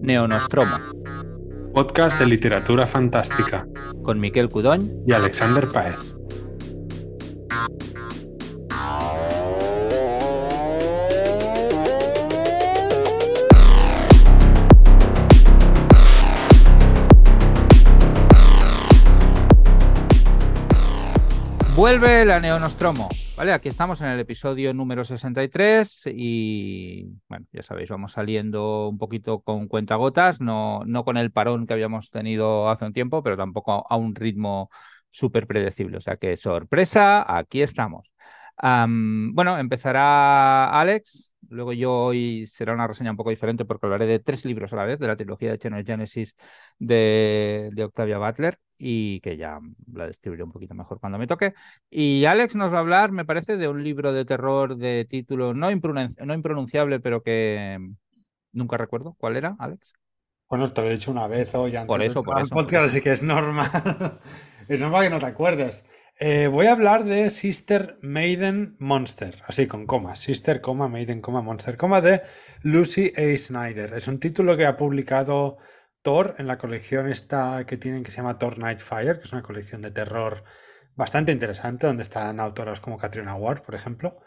Neonostromo. Podcast de literatura fantástica. Con Miquel Cudoñ y Alexander Paez. Vuelve la Neonostromo. Vale, aquí estamos en el episodio número 63 y bueno, ya sabéis, vamos saliendo un poquito con cuentagotas, no, no con el parón que habíamos tenido hace un tiempo, pero tampoco a un ritmo súper predecible. O sea que sorpresa, aquí estamos. bueno, empezará Alex, luego yo hoy será una reseña un poco diferente porque hablaré de tres libros a la vez, de la trilogía de Genesis de, de Octavia Butler y que ya la describiré un poquito mejor cuando me toque. Y Alex nos va a hablar, me parece, de un libro de terror de título no, no impronunciable, pero que nunca recuerdo. ¿Cuál era, Alex? Bueno, te lo he dicho una vez hoy antes por eso, por eso, podcast, así que es normal. es normal que no te acuerdes. Eh, voy a hablar de Sister Maiden Monster, así con comas. Sister, coma, Maiden, coma, Monster, coma de Lucy A. Snyder. Es un título que ha publicado Thor en la colección esta que tienen que se llama Thor Nightfire, que es una colección de terror bastante interesante, donde están autoras como Katrina Ward, por ejemplo,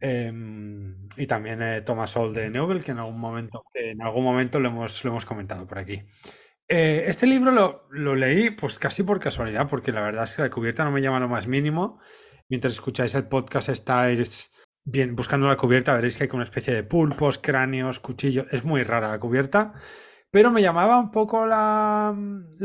em, y también eh, Thomas Hall de Nobel, que en algún momento, en algún momento lo, hemos, lo hemos comentado por aquí. Eh, este libro lo, lo, leí pues casi por casualidad, porque la verdad es que la cubierta no me llama lo más mínimo. Mientras escucháis el podcast estáis bien buscando la cubierta, veréis que hay una especie de pulpos, cráneos, cuchillos. Es muy rara la cubierta. Pero me llamaba un poco la,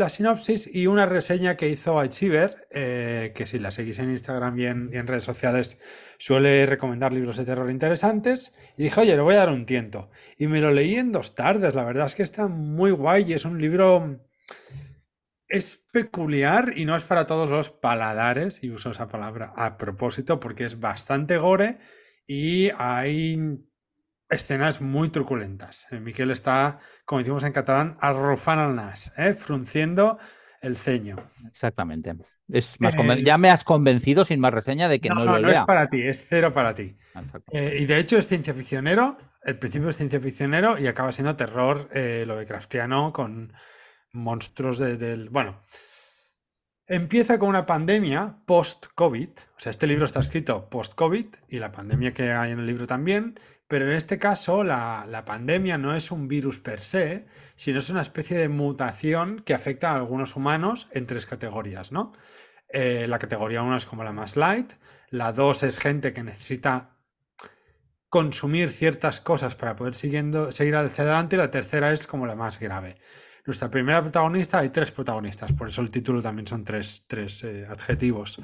sinopsis y una reseña que hizo Achiever, eh, que si la seguís en Instagram y en, redes sociales suele recomendar libros de terror interesantes. Y dije, oye, le voy a dar un tiento. Y me lo leí en dos tardes. La verdad es que está muy guay y es un libro... Es peculiar y no es para todos los paladares, y uso esa palabra a propósito porque es bastante gore y hay escenas muy truculentas. Eh, Miquel está, como decimos en catalán, arrufan al nas, ¿eh? frunciendo el ceño. Exactamente. Es más Ya me has convencido sin más reseña de que no, no lo No, es para ti, es cero para ti. Eh, y de hecho es ciencia ficcionero, el principio es ciencia ficcionero y acaba siendo terror eh, Lovecraftiano con monstruos del... Bueno, empieza con una pandemia post-COVID, o sea, este libro está escrito post-COVID y la pandemia que hay en el libro también, pero en este caso la, pandemia no es un virus per se, sino es una especie de mutación que afecta a algunos humanos en tres categorías, ¿no? Eh, la categoría 1 es como la más light, la 2 es gente que necesita consumir ciertas cosas para poder siguiendo, seguir hacia adelante y la tercera es como la más grave. Nuestra primera protagonista, hay tres protagonistas, por eso el título también son tres, eh, adjetivos.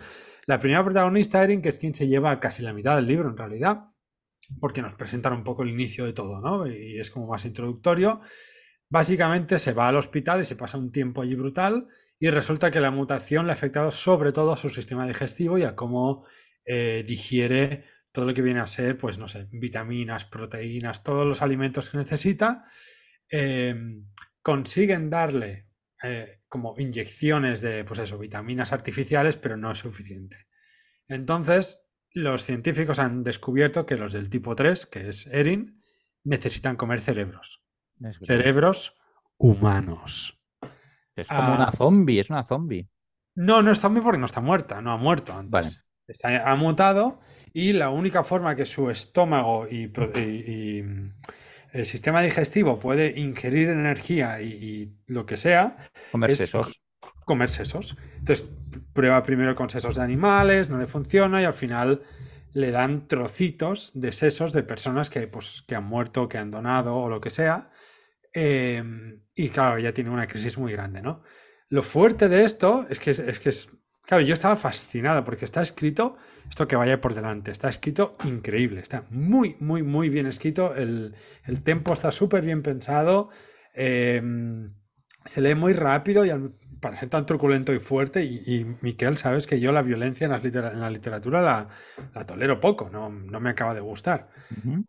La primera protagonista, Erin, que es quien se lleva casi la mitad del libro en realidad, porque nos presentan un poco el inicio de todo, ¿no? Y es como más introductorio. Básicamente se va al hospital y se pasa un tiempo allí brutal y resulta que la mutación le ha afectado sobre todo a su sistema digestivo y a cómo eh, digiere todo lo que viene a ser, pues no sé, vitaminas, proteínas, todos los alimentos que necesita. Em, consiguen darle eh, como inyecciones de, pues eso, vitaminas artificiales, pero no es suficiente. Entonces, los científicos han descubierto que los del tipo 3, que es Erin, necesitan comer cerebros. cerebros humanos. Es como una ah. zombie, es una zombie. No, no es zombie porque no está muerta, no ha muerto antes. Está, ha mutado y la única forma que su estómago y, el sistema digestivo puede ingerir energía y, lo que sea comer es comer sesos. Entonces prueba primero con sesos de animales, no le funciona y al final le dan trocitos de sesos de personas que, pues, que han muerto, que han donado o lo que sea. Em, y claro, ya tiene una crisis muy grande, ¿no? Lo fuerte de esto es que es, que es. Claro, yo estaba fascinado porque está escrito, esto que vaya por delante, está escrito increíble, está muy, muy, muy bien escrito. El, el tempo está súper bien pensado. Em, se lee muy rápido y al, para ser tan truculento y fuerte, y, Miquel, sabes que yo la violencia en, la literatura la, tolero poco, no, me acaba de gustar.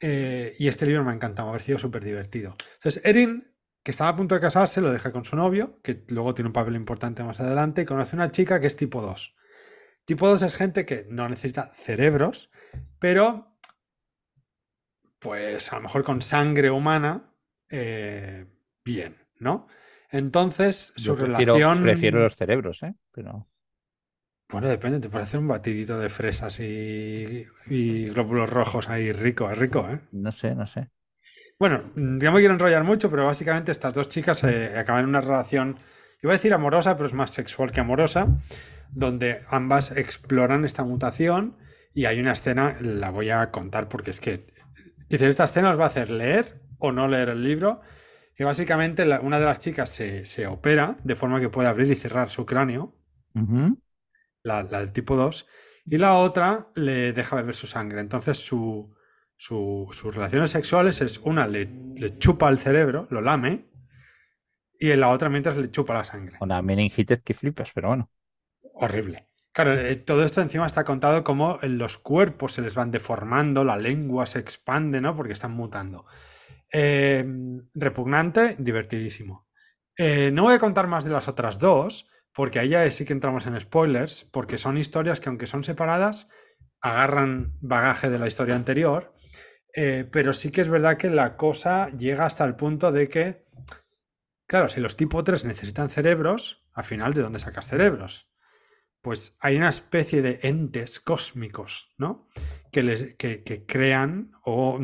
Eh, y este libro me ha encantado, me ha parecido súper divertido. Entonces, Erin, que estaba a punto de casarse, lo deja con su novio, que luego tiene un papel importante más adelante, y conoce una chica que es tipo 2. Tipo 2 es gente que no necesita cerebros, pero pues a lo mejor con sangre humana, eh, bien, ¿no? Entonces, su relación. Prefiero los cerebros, ¿eh? Pero. Bueno, depende, te puede hacer un batidito de fresas y, glóbulos rojos ahí rico, es rico, ¿eh? No sé, no sé. Bueno, ya me quiero enrollar mucho, pero básicamente estas dos chicas eh, acaban en una relación, iba a decir amorosa, pero es más sexual que amorosa, donde ambas exploran esta mutación y hay una escena, la voy a contar porque es que, dice, esta escena os va a hacer leer o no leer el libro, y básicamente una de las chicas se, opera de forma que puede abrir y cerrar su cráneo la, del tipo 2, y la otra le deja beber su sangre. Entonces su, sus relaciones sexuales es una le, chupa el cerebro, lo lame, y en la otra mientras le chupa la sangre. Una meningitis que flipas, pero bueno. Horrible. Claro, eh, todo esto encima está contado como los cuerpos se les van deformando, la lengua se expande, ¿no? Porque están mutando. Eh, repugnante, divertidísimo. Eh, no voy a contar más de las otras dos, porque ahí ya sí que entramos en spoilers, porque son historias que aunque son separadas, agarran bagaje de la historia anterior, eh, pero sí que es verdad que la cosa llega hasta el punto de que, claro, si los tipo 3 necesitan cerebros, al final, ¿de dónde sacas cerebros? Pues hay una especie de entes cósmicos, ¿no? Que, les, que, crean o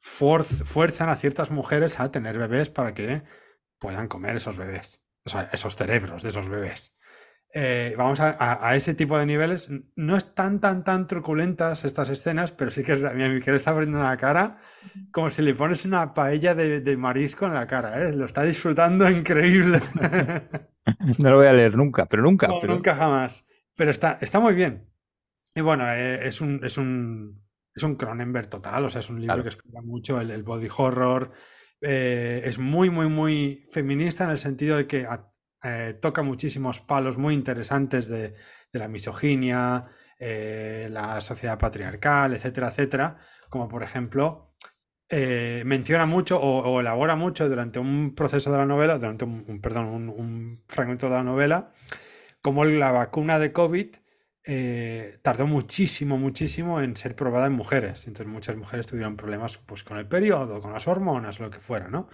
mm, fuerzan a ciertas mujeres a tener bebés para que puedan comer esos bebés o sea, esos cerebros de esos bebés. Eh, vamos a, ese tipo de niveles. No es tan, tan, tan truculentas estas escenas, pero sí que mi amigo está abriendo la cara como si le pones una paella de, marisco en la cara. ¿eh? Lo está disfrutando increíble. no lo voy a leer nunca, pero nunca. Nunca jamás. Pero está, está muy bien. Y bueno, eh, es, un, es, un, es un Cronenberg total. O sea, es un libro que explica mucho el body horror. Eh, es muy, muy, muy feminista en el sentido de que eh, toca muchísimos palos muy interesantes de, la misoginia, eh, la sociedad patriarcal, etcétera, etcétera, como por ejemplo menciona mucho o, elabora mucho durante un proceso de la novela, durante un, perdón, un, fragmento de la novela, como la vacuna de COVID eh, tardó muchísimo, muchísimo en ser probada en mujeres. Entonces muchas mujeres tuvieron problemas pues, con el periodo, con las hormonas, lo que fuera, ¿no?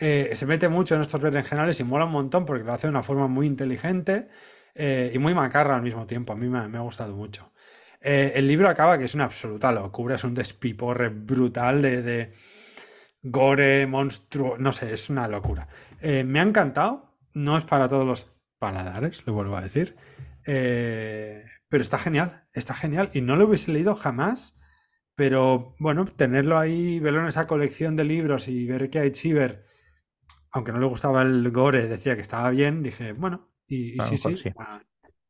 Eh, se mete mucho en estos generales y mola un montón porque lo hace de una forma muy inteligente eh, y muy macarra al mismo tiempo. A mí me, ha gustado mucho. el libro acaba que es una absoluta locura, es un despiporre brutal de, gore, monstruo, no sé, es una locura. me ha encantado, no es para todos los paladares, lo vuelvo a decir. Pero está genial, está genial. Y no lo hubiese leído jamás, pero bueno, tenerlo ahí, verlo en esa colección de libros y ver que hay Chiver, aunque no le gustaba el gore, decía que estaba bien, dije, bueno, y, sí, sí. Ah,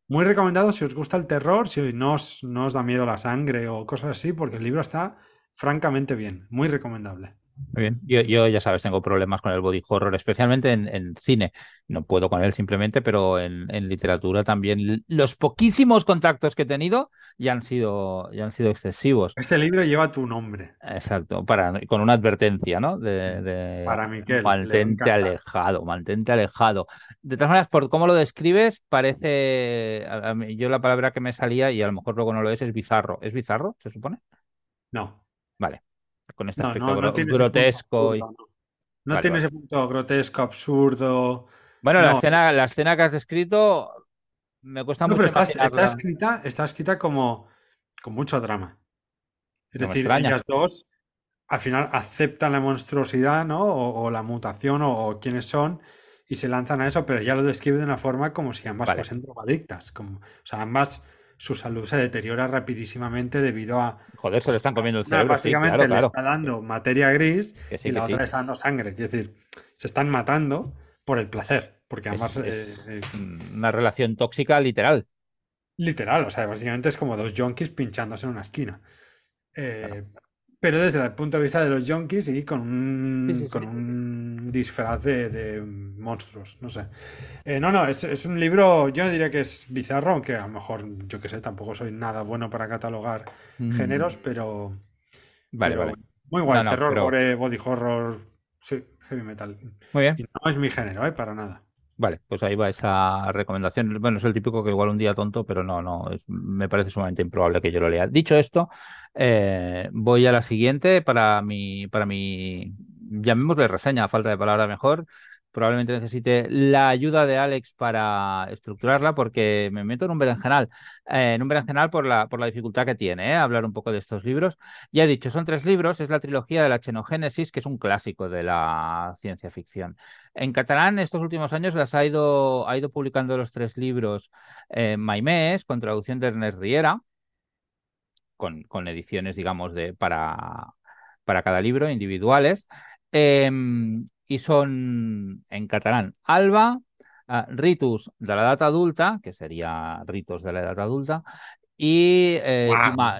muy recomendado si os gusta el terror, si no os, no os da miedo la sangre o cosas así, porque el libro está francamente bien, muy recomendable. Muy bien. Yo, ya sabes, tengo problemas con el body horror, especialmente en, cine. No puedo con él simplemente, pero en, literatura también. Los poquísimos contactos que he tenido ya han sido, ya han sido excesivos. Este libro lleva tu nombre. Exacto, para, con una advertencia, ¿no? De, para Miquel. Mantente alejado, mantente alejado. De todas maneras, por cómo lo describes, parece. yo la palabra que me salía, y a lo mejor luego no lo es, es bizarro. ¿Es bizarro, se supone? No. Vale con este aspecto grotesco. no, tiene ese punto grotesco, absurdo. Bueno, la, escena, la escena que has descrito me cuesta mucho. Pero está, escrita, está escrita como con mucho drama. Es decir, ellas dos al final aceptan la monstruosidad, ¿no? O, la mutación o, quiénes son y se lanzan a eso, pero ya lo describe de una forma como si ambas fuesen drogadictas. Como, o sea, ambas su salud se deteriora rapidísimamente debido a. Joder, se le están comiendo el cerebro. básicamente le está dando materia gris y la otra le está dando sangre. Es decir, se están matando por el placer. Porque además. Es, eh, eh, una relación tóxica literal. Literal, o sea, básicamente es como dos junkies pinchándose en una esquina. Eh, pero desde el punto de vista de los junkies y con un, con un disfraz de, monstruos, no sé. Eh, no, no, es, un libro, yo no diría que es bizarro, aunque a lo mejor, yo que sé, tampoco soy nada bueno para catalogar mm. géneros, pero... Vale, vale. Muy guay, terror, body horror, sí, heavy metal. Muy bien. Y no es mi género, ¿eh? Para nada. Vale, pues ahí va esa recomendación. Bueno, es el típico que igual un día tonto, pero no, no, me parece sumamente improbable que yo lo lea. Dicho esto, eh, voy a la siguiente para mi, para mi, llamémosle reseña, a falta de palabra mejor, probablemente necesite la ayuda de Alex para estructurarla porque me meto en un berenjenal, eh, en un berenjenal por la, por la dificultad que tiene, eh, hablar un poco de estos libros. Ya he dicho, son tres libros, es la trilogía de la Xenogénesis, que es un clásico de la ciencia ficción. En catalán, estos últimos años las ha ido, ha ido publicando los tres libros eh, Maimés, con traducción de Ernest Riera, con, con ediciones, digamos, de, para, para cada libro, individuales. Em, y son en catalán Alba, ah, Ritus de la edad adulta, que sería Ritos de la edad adulta, y eh,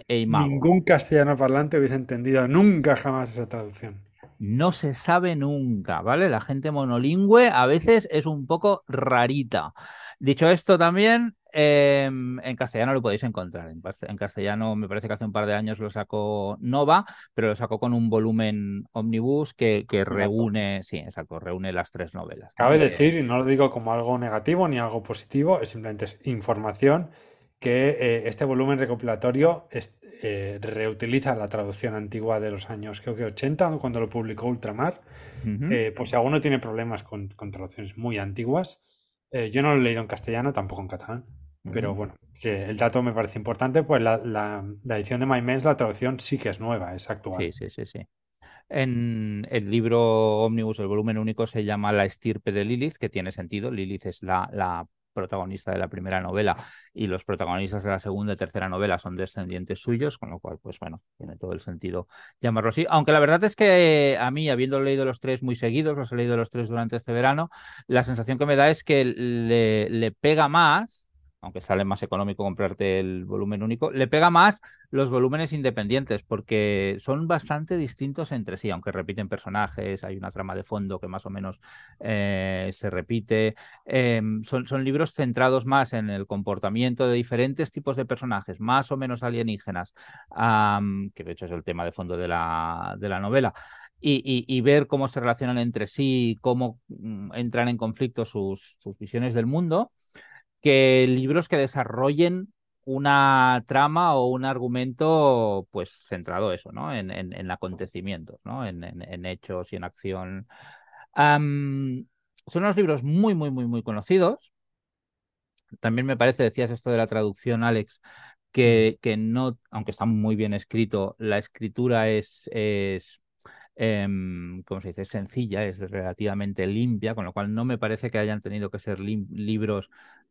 e Ningún castellano parlante hubiese entendido nunca jamás esa traducción. No se sabe nunca, ¿vale? La gente monolingüe a veces es un poco rarita. Dicho esto también, Em, en castellano lo podéis encontrar. En, castellano me parece que hace un par de años lo sacó Nova, pero lo sacó con un volumen omnibus que, reúne, sí, exacto, reúne las tres novelas. Cabe decir, y no lo digo como algo negativo ni algo positivo, es simplemente información que eh, este volumen recopilatorio eh, reutiliza la traducción antigua de los años, creo que 80, cuando lo publicó Ultramar. Eh, pues si alguno tiene problemas con, con traducciones muy antiguas, yo no lo he leído en castellano, tampoco en catalán. Pero bueno, que el dato me parece importante, pues la, la, edición de My la traducción sí que es nueva, es actual. Sí, sí, sí, sí. En el libro Omnibus, el volumen único, se llama La estirpe de Lilith, que tiene sentido. Lilith es la, la protagonista de la primera novela y los protagonistas de la segunda y tercera novela son descendientes suyos, con lo cual, pues bueno, tiene todo el sentido llamarlo así. Aunque la verdad es que a mí, habiendo leído los tres muy seguidos, los he leído los tres durante este verano, la sensación que me da es que le, le pega más aunque sale más económico comprarte el volumen único, le pega más los volúmenes independientes porque son bastante distintos entre sí, aunque repiten personajes, hay una trama de fondo que más o menos eh, se repite. Em, son, libros centrados más en el comportamiento de diferentes tipos de personajes, más o menos alienígenas, que de hecho es el tema de fondo de la, novela. Y, ver cómo se relacionan entre sí, cómo mm, entran en conflicto sus visiones del mundo que libros que desarrollen una trama o un argumento pues centrado eso, ¿no? En, en, acontecimientos, ¿no? En, en, hechos y en acción. son unos libros muy, muy, muy, muy conocidos. También me parece, decías esto de la traducción, Alex, que, que no, aunque está muy bien escrito, la escritura es, es Em, como se dice, sencilla, es relativamente limpia, con lo cual no me parece que hayan tenido que ser libros,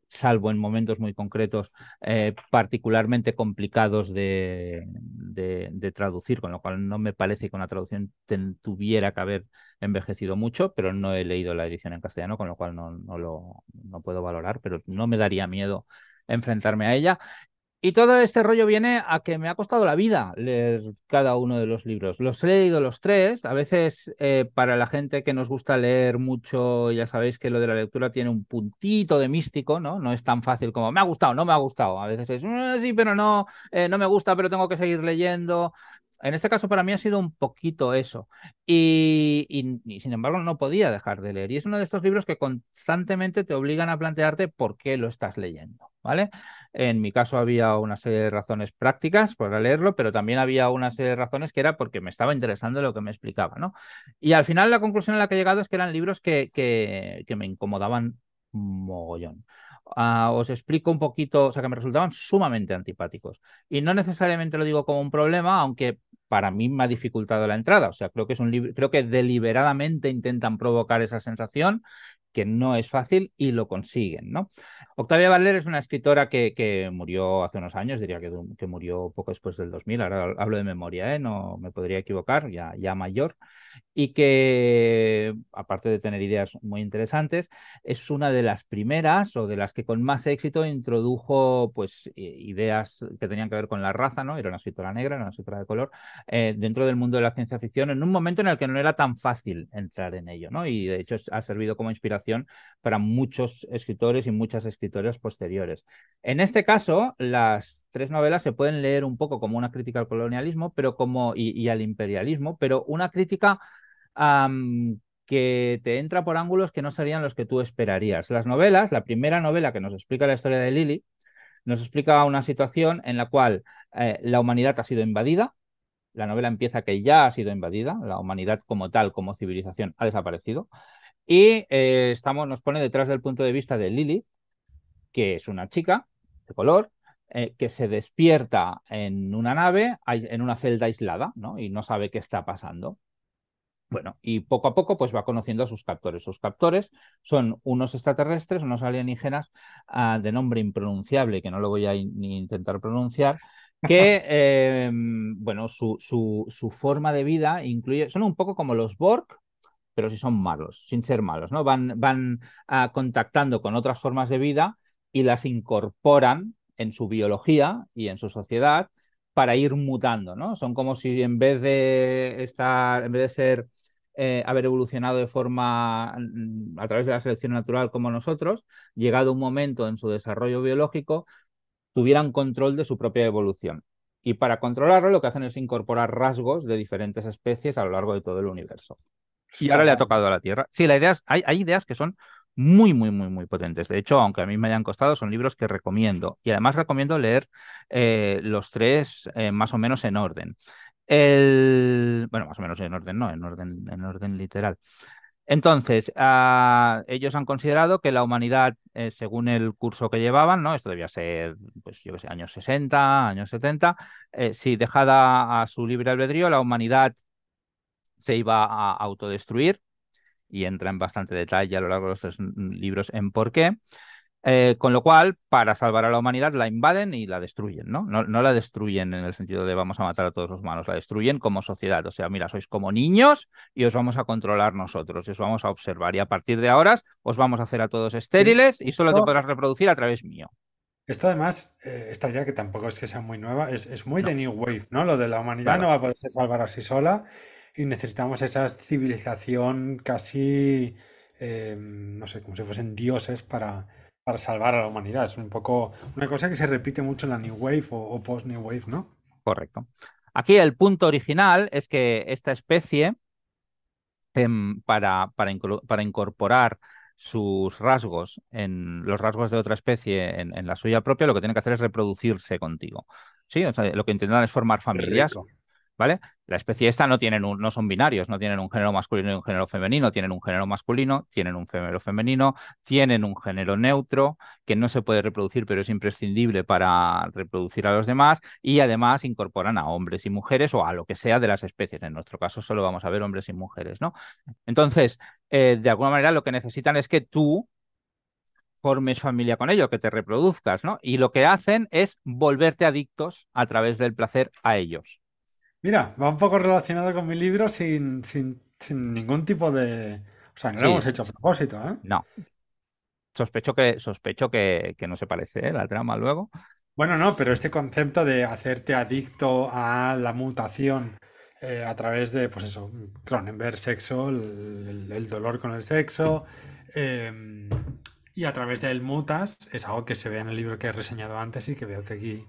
salvo en momentos muy concretos, eh, particularmente complicados de, de, traducir, con lo cual no me parece que una traducción tuviera que haber envejecido mucho, pero no he leído la edición en castellano, con lo cual no, no lo no puedo valorar, pero no me daría miedo enfrentarme a ella. Y todo este rollo viene a que me ha costado la vida leer cada uno de los libros. Los he leído los tres. A veces, eh, para la gente que nos gusta leer mucho, ya sabéis que lo de la lectura tiene un puntito de místico, ¿no? No es tan fácil como me ha gustado, no me ha gustado. A veces es mm, sí, pero no, eh, no me gusta, pero tengo que seguir leyendo. En este caso para mí ha sido un poquito eso. Y, y, sin embargo no podía dejar de leer. Y es uno de estos libros que constantemente te obligan a plantearte por qué lo estás leyendo. ¿Vale? En mi caso había una serie de razones prácticas para leerlo, pero también había una serie de razones que era porque me estaba interesando lo que me explicaba, ¿no? Y al final la conclusión a la que he llegado es que eran libros que, que, que me incomodaban mogollón. Ah, os explico un poquito, o sea, que me resultaban sumamente antipáticos. Y no necesariamente lo digo como un problema, aunque para mí me ha dificultado la entrada. O sea, creo que es un libro, creo que deliberadamente intentan provocar esa sensación que no es fácil y lo consiguen, ¿no? Octavia Butler es una escritora que, que murió hace unos años, diría que, que, murió poco después del 2000, ahora hablo de memoria, ¿eh? no me podría equivocar, ya, ya mayor, y que, aparte de tener ideas muy interesantes, es una de las primeras o de las que con más éxito introdujo pues, ideas que tenían que ver con la raza, ¿no? Era una escritora negra, era una escritora de color, eh, dentro del mundo de la ciencia ficción, en un momento en el que no era tan fácil entrar en ello, ¿no? Y de hecho ha servido como inspiración para muchos escritores y muchas escritoras posteriores. En este caso, las tres novelas se pueden leer un poco como una crítica al colonialismo pero como, y, al imperialismo, pero una crítica que te entra por ángulos que no serían los que tú esperarías. Las novelas, la primera novela que nos explica la historia de Lily, nos explica una situación en la cual eh, la humanidad ha sido invadida. La novela empieza que ya ha sido invadida, la humanidad como tal, como civilización, ha desaparecido. Y eh, estamos, nos pone detrás del punto de vista de Lily, que es una chica de color, eh, que se despierta en una nave, en una celda aislada, ¿no? Y no sabe qué está pasando. Bueno, y poco a poco pues va conociendo a sus captores. Sus captores son unos extraterrestres, unos alienígenas ah, de nombre impronunciable, que no lo voy a ni intentar pronunciar, que, em, bueno, su, su, su, forma de vida incluye, son un poco como los Borg, pero si son malos, sin ser malos, ¿no? Van, van ah, contactando con otras formas de vida y las incorporan en su biología y en su sociedad para ir mutando, ¿no? Son como si en vez de estar, en vez de ser eh, haber evolucionado de forma mm, a través de la selección natural como nosotros, llegado un momento en su desarrollo biológico, tuvieran control de su propia evolución. Y para controlarlo lo que hacen es incorporar rasgos de diferentes especies a lo largo de todo el universo. Y ahora le ha tocado a la Tierra. Sí, la idea es, hay, hay ideas que son muy, muy, muy, muy potentes. De hecho, aunque a mí me hayan costado, son libros que recomiendo. Y además recomiendo leer eh, los tres eh, más o menos en orden. El, bueno, más o menos en orden, no, en orden, en orden literal. Entonces, ah, ellos han considerado que la humanidad, eh, según el curso que llevaban, ¿no? Esto debía ser, pues yo qué sé, años 60, años 70, eh, si dejada a su libre albedrío, la humanidad se iba a autodestruir, y entra en bastante detalle a lo largo de los tres libros en por qué. Eh, con lo cual, para salvar a la humanidad, la invaden y la destruyen, ¿no? ¿no? ¿no? la destruyen en el sentido de vamos a matar a todos los humanos, la destruyen como sociedad. O sea, mira, sois como niños y os vamos a controlar nosotros, y os vamos a observar. Y a partir de ahora os vamos a hacer a todos estériles y solo te podrás reproducir a través mío. Esto además, eh, esta idea que tampoco es que sea muy nueva, es, es muy de New Wave, ¿no? Lo de la humanidad no va a poderse salvar así sola y necesitamos esa civilización casi, eh, no sé, como si fuesen dioses para para salvar a la humanidad. Es un poco una cosa que se repite mucho en la New Wave o, post-New Wave, ¿no? Correcto. Aquí el punto original es que esta especie, em, para, para, incorporar sus rasgos en los rasgos de otra especie en, la suya propia, lo que tiene que hacer es reproducirse contigo. Sí, lo que intentan es formar familias. ¿Vale? La especie esta no tienen no son binarios, no tienen un género masculino y un género femenino, tienen un género masculino, tienen un género femenino, tienen un género neutro que no se puede reproducir, pero es imprescindible para reproducir a los demás y además incorporan a hombres y mujeres o a lo que sea de las especies. En nuestro caso solo vamos a ver hombres y mujeres, ¿no? Entonces, eh, de alguna manera lo que necesitan es que tú formes familia con ellos, que te reproduzcas, ¿no? Y lo que hacen es volverte adictos a través del placer a ellos. Mira, va un poco relacionado con mi libro sin, sin, ningún tipo de... O sea, no lo hemos hecho a propósito, ¿eh? No. Sospecho que, sospecho que, que no se parece, ¿eh? La trama luego. Bueno, no, pero este concepto de hacerte adicto a la mutación eh, a través de, pues eso, Cronenberg, sexo, el, dolor con el sexo, eh, y a través del mutas es algo que se ve en el libro que he reseñado antes y que veo que aquí.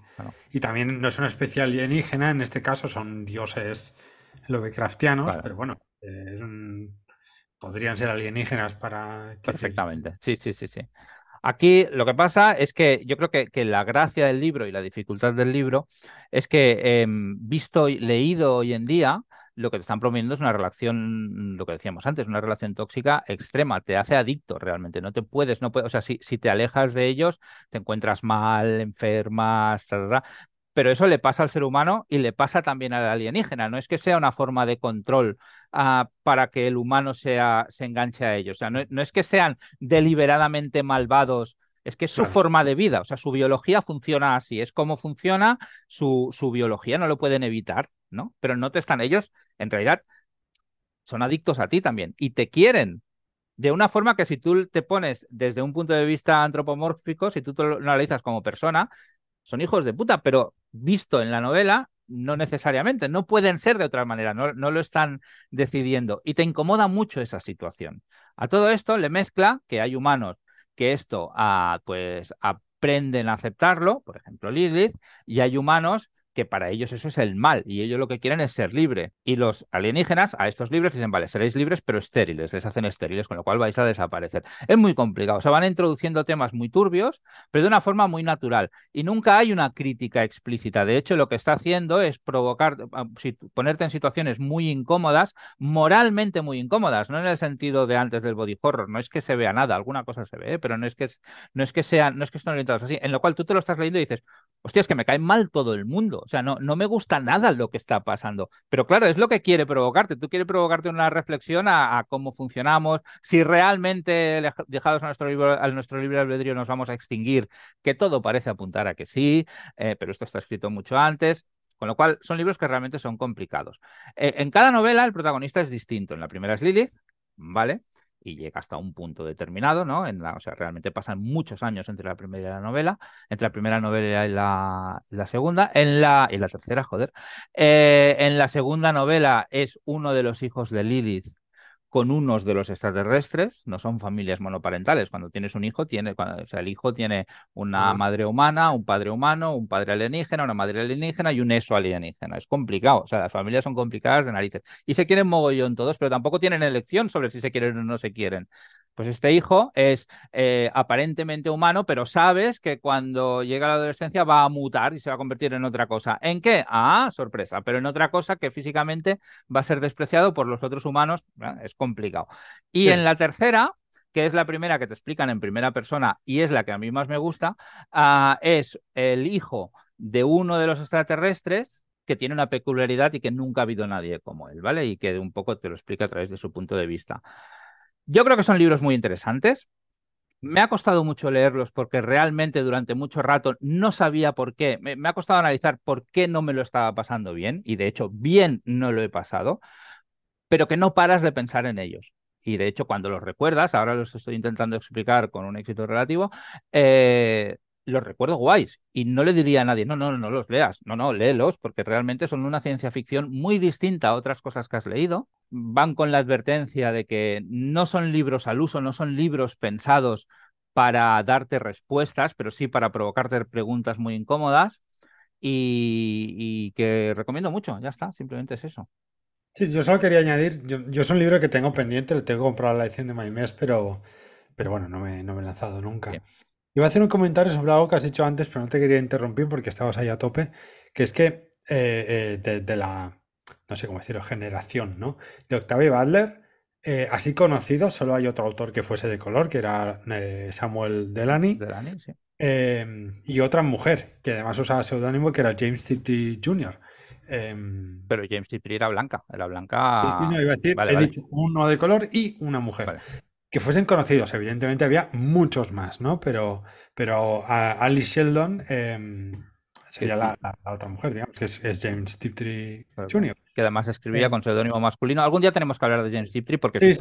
Y también no es una especie alienígena, en este caso son dioses Lovecraftianos, pero bueno, podrían ser alienígenas para. Perfectamente, sí, sí, sí, sí. Aquí lo que pasa es que yo creo que, la gracia del libro y la dificultad del libro es que em, visto y leído hoy en día, lo que te están promoviendo es una relación, lo que decíamos antes, una relación tóxica extrema, te hace adicto realmente, no te puedes, no puedes, o sea, si, si te alejas de ellos, te encuentras mal, enfermas, pero eso le pasa al ser humano y le pasa también al alienígena. No es que sea una forma de control ah, para que el humano sea, se enganche a ellos. O sea, no, no, es que sean deliberadamente malvados es que es su forma de vida, o sea, su biología funciona así, es como funciona su, su biología, no lo pueden evitar, ¿no? Pero no te están ellos, en realidad, son adictos a ti también y te quieren. De una forma que si tú te pones desde un punto de vista antropomórfico, si tú lo analizas como persona, son hijos de puta, pero visto en la novela, no necesariamente, no pueden ser de otra manera, no, no, lo están decidiendo y te incomoda mucho esa situación. A todo esto le mezcla que hay humanos que esto ah, pues aprenden a aceptarlo, por ejemplo Lilith, y hay humanos que para ellos eso es el mal y ellos lo que quieren es ser libre. Y los alienígenas a estos libres dicen, vale, seréis libres pero estériles, les hacen estériles, con lo cual vais a desaparecer. Es muy complicado, o sea, van introduciendo temas muy turbios, pero de una forma muy natural. Y nunca hay una crítica explícita. De hecho, lo que está haciendo es provocar, ah, ponerte en situaciones muy incómodas, moralmente muy incómodas, no en el sentido de antes del body horror, no es que se vea nada, alguna cosa se ve, pero no es que, no es que sean, no es que estén orientados así, en lo cual tú te lo estás leyendo y dices, hostia, es que me cae mal todo el mundo. O sea, no, no me gusta nada lo que está pasando. Pero claro, es lo que quiere provocarte. Tú quieres provocarte una reflexión a, cómo funcionamos, si realmente dejados a nuestro, libre, a nuestro libre albedrío nos vamos a extinguir, que todo parece apuntar a que sí, eh, pero esto está escrito mucho antes. Con lo cual, son libros que realmente son complicados. Eh, en cada novela, el protagonista es distinto. En la primera es Lilith, ¿vale? Y llega hasta un punto determinado, ¿no? En la, o sea, realmente pasan muchos años entre la primera y la novela, entre la primera novela y la, la segunda, en la, y la tercera, joder. Eh, en la segunda novela es uno de los hijos de Lilith con unos de los extraterrestres, no son familias monoparentales. Cuando tienes un hijo, tiene, o sea, el hijo tiene una madre humana, un padre humano, un padre alienígena, una madre alienígena y un eso alienígena. Es complicado, o sea, las familias son complicadas de narices. Y se quieren mogollón todos, pero tampoco tienen elección sobre si se quieren o no se quieren. Pues este hijo es eh, aparentemente humano, pero sabes que cuando llega a la adolescencia va a mutar y se va a convertir en otra cosa. ¿En qué? Ah, sorpresa, pero en otra cosa que físicamente va a ser despreciado por los otros humanos. Es complicado. Y en la tercera, que es la primera que te explican en primera persona y es la que a mí más me gusta, ah, es el hijo de uno de los extraterrestres que tiene una peculiaridad y que nunca ha habido nadie como él, ¿vale? Y que un poco te lo explica a través de su punto de vista. Yo creo que son libros muy interesantes. Me ha costado mucho leerlos porque realmente durante mucho rato no sabía por qué. Me, ha costado analizar por qué no me lo estaba pasando bien y de hecho bien no lo he pasado, pero que no paras de pensar en ellos. Y de hecho cuando los recuerdas, ahora los estoy intentando explicar con un éxito relativo, eh, los recuerdo guays y no le diría a nadie, no, no, no los leas, no, no, léelos porque realmente son una ciencia ficción muy distinta a otras cosas que has leído. Van con la advertencia de que no son libros al uso, no son libros pensados para darte respuestas, pero sí para provocarte preguntas muy incómodas y, que recomiendo mucho, ya está, simplemente es eso. Sí, yo solo quería añadir, yo, yo es un libro que tengo pendiente, lo tengo comprado la edición de Maimés, pero, pero bueno, no me, no me he lanzado nunca. Iba a hacer un comentario sobre algo que has dicho antes, pero no te quería interrumpir porque estabas ahí a tope, que es que eh, eh, de, la, no sé cómo decirlo, generación, ¿no? De Octavio Butler, eh, así conocido, solo hay otro autor que fuese de color, que era Samuel Delany. Delany sí. Em, y otra mujer, que además usaba seudónimo, que era James Tiptree Jr. Em, pero James Tiptree era blanca, era blanca. Sí, sí, no, iba a decir, he dicho uno de color y una mujer que fuesen conocidos. Evidentemente había muchos más, ¿no? Pero, pero Alice Sheldon em, sería la, otra mujer, digamos, que es, James Tiptree Jr. Que además escribía eh. con seudónimo masculino. Algún día tenemos que hablar de James Tiptree porque es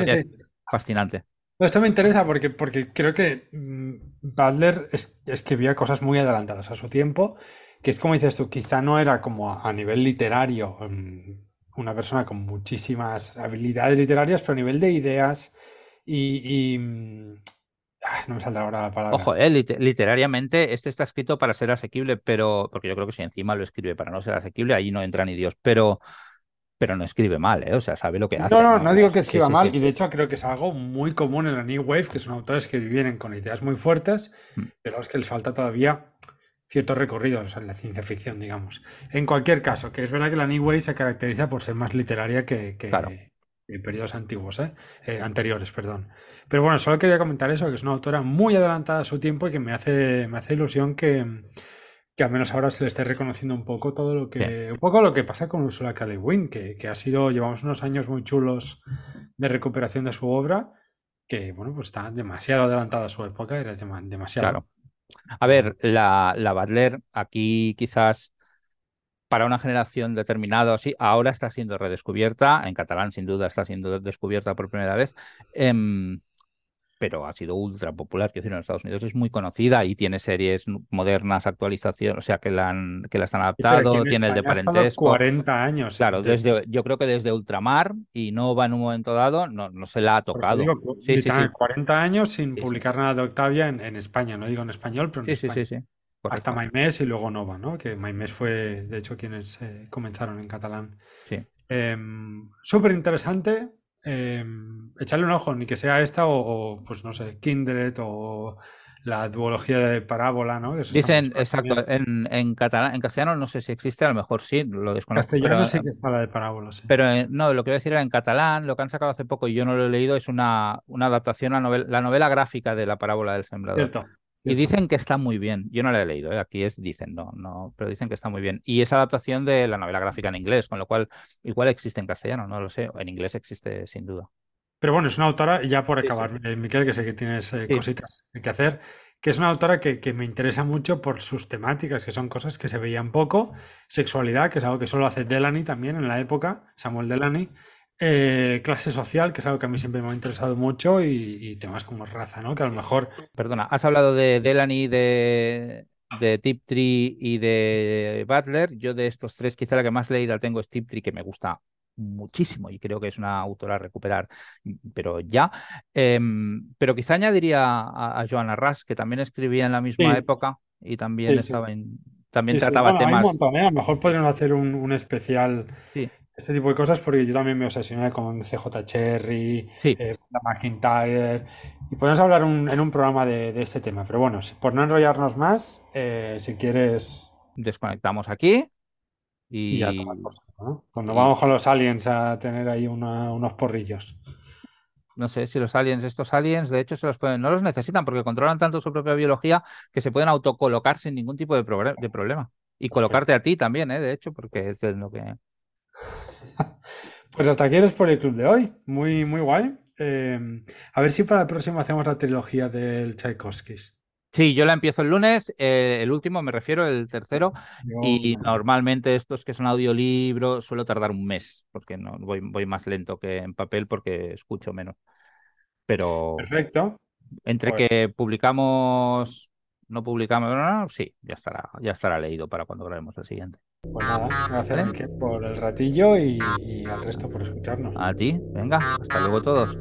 fascinante. Esto me interesa porque, porque creo que mm, Butler escribía cosas muy adelantadas a su tiempo, que es como dices tú, quizá no era como a, nivel literario mm, una persona con muchísimas habilidades literarias, pero a nivel de ideas, y, mm, no me saldrá ahora la palabra. Ojo, eh, literariamente este está escrito para ser asequible, pero porque yo creo que si encima lo escribe para no ser asequible, ahí no entra ni Dios, pero pero no escribe mal, ¿eh? O sea, sabe lo que hace. No, no, no, digo que escriba mal, y de hecho creo que es algo muy común en la New Wave, que son autores que vienen con ideas muy fuertes, mm. pero es que les falta todavía ciertos recorridos en la ciencia ficción, digamos. En cualquier caso, que es verdad que la New Wave se caracteriza por ser más literaria que, que, en periodos antiguos, ¿eh? ¿eh? anteriores, perdón. Pero bueno, solo quería comentar eso, que es una autora muy adelantada a su tiempo y que me hace, me hace ilusión que, que al menos ahora se le esté reconociendo un poco todo lo que, un poco lo que pasa con Ursula K. Le Guin, que, que, ha sido, llevamos unos años muy chulos de recuperación de su obra, que bueno, pues está demasiado adelantada a su época, era demasiado. Claro. A ver, la, la Butler aquí quizás para una generación determinada, así, ahora está siendo redescubierta, en catalán sin duda está siendo descubierta por primera vez, em, pero ha sido ultra popular, quiero decir, en Estados Unidos es muy conocida y tiene series modernas, actualización, o sea, que la, han, que la están adaptado, tiene el de parentesco. 40 años. Claro, desde, yo creo que desde Ultramar y Nova en un momento dado no, no se la ha tocado. sí, sí, sí, 40 años sin publicar nada de Octavia en, en, España, no digo en español, pero en sí, Sí, sí, sí. Hasta Maimés y luego Nova, ¿no? Que Maimés fue, de hecho, quienes eh, comenzaron en catalán. Sí. Em, súper interesante. Em, echarle un ojo, ni que sea esta o, pues no sé, Kindred o la duología de parábola, ¿no? Dicen, exacto, en, catalán, en castellano no sé si existe, a lo mejor sí, lo desconozco. Castellano sí que está la de parábola, sí. Pero eh, no, lo que voy a decir era en catalán, lo que han sacado hace poco y yo no lo he leído, es una, una adaptación a novela, la novela gráfica de la parábola del sembrador. Cierto. Y dicen que está muy bien. Yo no la he leído, ¿eh? aquí es dicen, no, no, pero dicen que está muy bien. Y es adaptación de la novela gráfica en inglés, con lo cual igual existe en castellano, no lo sé. En inglés existe sin duda. Pero bueno, es una autora, ya por acabar, sí, Miquel, que sé que tienes eh, cositas que hacer, que es una autora que, que, me interesa mucho por sus temáticas, que son cosas que se veían poco, sexualidad, que es algo que solo hace Delany también en la época, Samuel Delany, eh, clase social, que es algo que a mí siempre me ha interesado mucho, y, temas como raza, ¿no? Que a lo mejor. Perdona, has hablado de Delany, de, de Tiptree y de Butler. Yo de estos tres, quizá la que más leída tengo es Tiptree, que me gusta muchísimo y creo que es una autora a recuperar, pero ya. Em, pero quizá añadiría a, Joanna Russ, que también escribía en la misma época y también estaba en. También trataba temas. Hay un montón, ¿eh? A lo mejor podríamos hacer un, un especial este tipo de cosas porque yo también me obsesioné con CJ Cherry, eh, la McIntyre y podemos hablar en un programa de, este tema. Pero bueno, por no enrollarnos más, eh, si quieres... Desconectamos aquí y... ya Cuando vamos con los aliens a tener ahí unos porrillos. No sé si los aliens, estos aliens, de hecho, se los pueden, no los necesitan porque controlan tanto su propia biología que se pueden autocolocar sin ningún tipo de, de problema. Y colocarte a ti también, ¿eh? de hecho, porque es lo que... Pues hasta aquí eres por el club de hoy. Muy, muy guay. Em, a ver si para el próximo hacemos la trilogía del Tchaikovsky. Sí, yo la empiezo el lunes, eh, el último me refiero, el tercero, y normalmente estos que son audiolibros suelo tardar un mes, porque no voy, voy más lento que en papel porque escucho menos. Pero perfecto. Entre pues que publicamos, no publicamos, sí, ya estará, ya estará leído para cuando grabemos el siguiente. Pues nada, gracias por el ratillo y, y al resto por escucharnos. A ti, venga, hasta luego todos.